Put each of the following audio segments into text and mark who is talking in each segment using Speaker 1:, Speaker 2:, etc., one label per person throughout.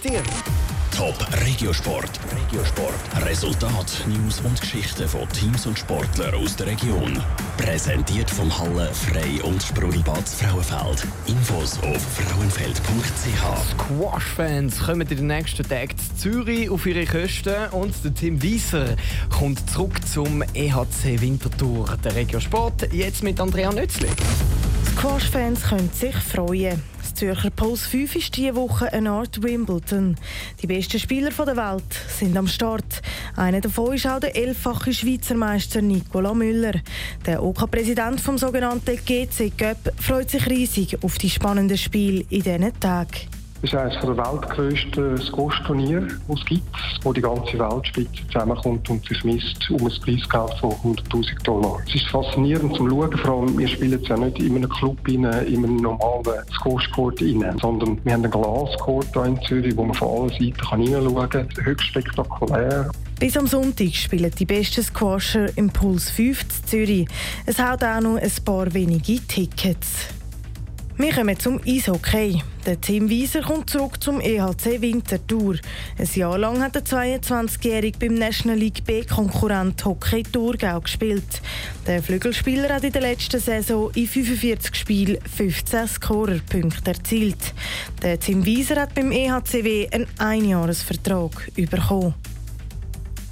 Speaker 1: Dir.
Speaker 2: Top Regiosport. Regiosport. Resultat, News und Geschichten von Teams und Sportlern aus der Region. Präsentiert vom Halle Frei und Sprudelbad Frauenfeld. Infos auf frauenfeld.ch.
Speaker 1: Squash-Fans kommen in den nächsten Tagen zu Zürich auf ihre Kosten und der Tim Wieser kommt zurück zum EHC Winterthur. Der Regiosport jetzt mit Andrea Nützli.
Speaker 3: Squash-Fans können sich freuen. Zürcher Puls 5 ist diese Woche eine Art Wimbledon. Die besten Spieler der Welt sind am Start. Einer davon ist auch der elffache Schweizer Meister Nicola Müller. Der OK-Präsident vom sogenannten GC Cup freut sich riesig auf die spannenden Spiele in diesen Tagen.
Speaker 4: Es ist eines der weltgrößten Squash-Turniere, die es gibt, wo die ganze Weltspitze zusammenkommt und sich misst um ein Preisgeld von 100'000 Dollar. Es ist faszinierend zum Schauen, vor allem wir spielen ja nicht in einem Club, in einem normalen Squash-Court sondern wir haben einen Glascourt hier in Zürich, wo man von allen Seiten hineinschauen kann. Höchst spektakulär.
Speaker 3: Bis am Sonntag spielen die besten Squasher im Puls 5 zu Zürich. Es hat auch noch ein paar wenige Tickets. Wir kommen zum Eishockey. Der Tim Wieser kommt zurück zum EHC Winterthur. Ein Jahr lang hat der 22-Jährige beim National League B-Konkurrent Hockey Thurgau gespielt. Der Flügelspieler hat in der letzten Saison in 45 Spielen 15 Scorerpunkte erzielt. Der Tim Wieser hat beim EHCW einen Einjahresvertrag bekommen.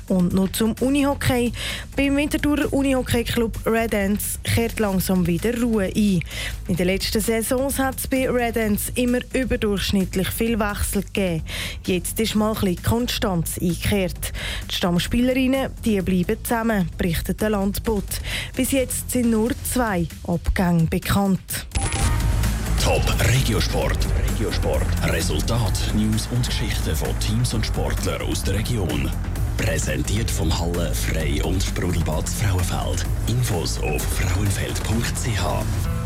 Speaker 3: Und noch zum Unihockey. Beim Winterthurer Unihockey Club Red Ants kehrt langsam wieder Ruhe ein. In den letzten Saisons hat es bei Red Ants immer überdurchschnittlich viel Wechsel gegeben. Jetzt ist mal ein bisschen Konstanz eingekehrt. Die Stammspielerinnen die bleiben zusammen, berichtet der Landbot. Bis jetzt sind nur zwei Abgänge bekannt.
Speaker 2: Top Regiosport. Regiosport. Resultat, News und Geschichten von Teams und Sportlern aus der Region. Präsentiert vom Halle Frei und Sprudelbad Frauenfeld. Infos auf frauenfeld.ch.